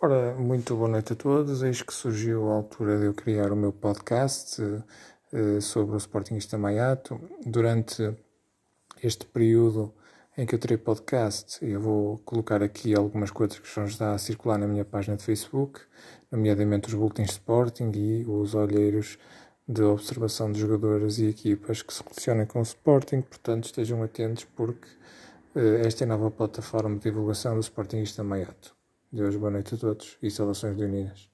Ora, muito boa noite a todos. Eis que surgiu a altura de eu criar o meu podcast uh, sobre o Sportingista Maiato. Durante este período em que eu terei podcast, eu vou colocar aqui algumas coisas que estar a circular na minha página de Facebook, nomeadamente os boletins de Sporting e os olheiros de observação de jogadores e equipas que se relacionem com o Sporting. Portanto, estejam atentos porque uh, esta é a nova plataforma de divulgação do Sportingista Maiato. Deus, boa noite a todos e saudações leoninas.